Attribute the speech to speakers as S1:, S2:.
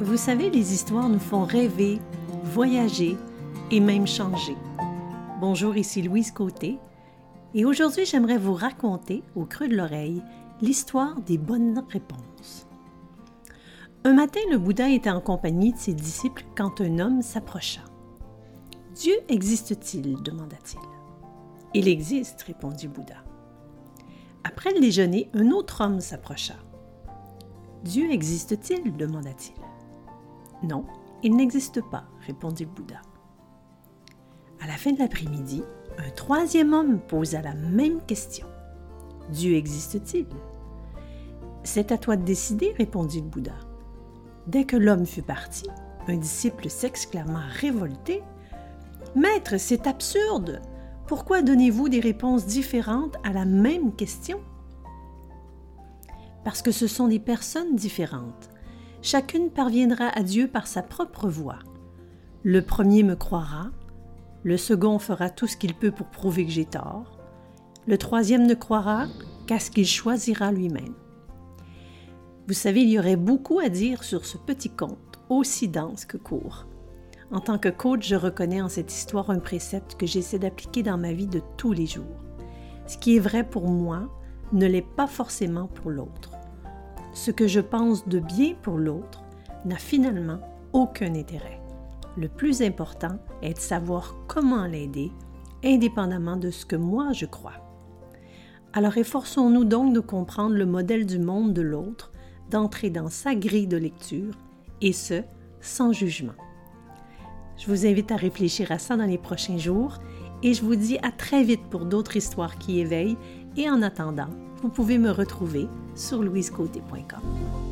S1: Vous savez, les histoires nous font rêver, voyager et même changer. Bonjour, ici Louise Côté et aujourd'hui j'aimerais vous raconter, au creux de l'oreille, l'histoire des bonnes réponses. Un matin, le Bouddha était en compagnie de ses disciples quand un homme s'approcha. Dieu existe-t-il? demanda-t-il. Il existe, répondit Bouddha. Après le déjeuner, un autre homme s'approcha. Dieu existe-t-il? demanda-t-il. Non, il n'existe pas, répondit le Bouddha. À la fin de l'après-midi, un troisième homme posa la même question. Dieu existe-t-il? C'est à toi de décider, répondit le Bouddha. Dès que l'homme fut parti, un disciple s'exclama révolté. Maître, c'est absurde. Pourquoi donnez-vous des réponses différentes à la même question? Parce que ce sont des personnes différentes chacune parviendra à Dieu par sa propre voie. Le premier me croira, le second fera tout ce qu'il peut pour prouver que j'ai tort, le troisième ne croira qu'à ce qu'il choisira lui-même. Vous savez, il y aurait beaucoup à dire sur ce petit conte, aussi dense que court. En tant que coach, je reconnais en cette histoire un précepte que j'essaie d'appliquer dans ma vie de tous les jours. Ce qui est vrai pour moi ne l'est pas forcément pour l'autre ce que je pense de bien pour l'autre n'a finalement aucun intérêt. Le plus important est de savoir comment l'aider, indépendamment de ce que moi je crois. Alors efforçons-nous donc de comprendre le modèle du monde de l'autre, d'entrer dans sa grille de lecture, et ce, sans jugement. Je vous invite à réfléchir à ça dans les prochains jours et je vous dis à très vite pour d'autres histoires qui éveillent et en attendant, vous pouvez me retrouver sur louisecoté.com.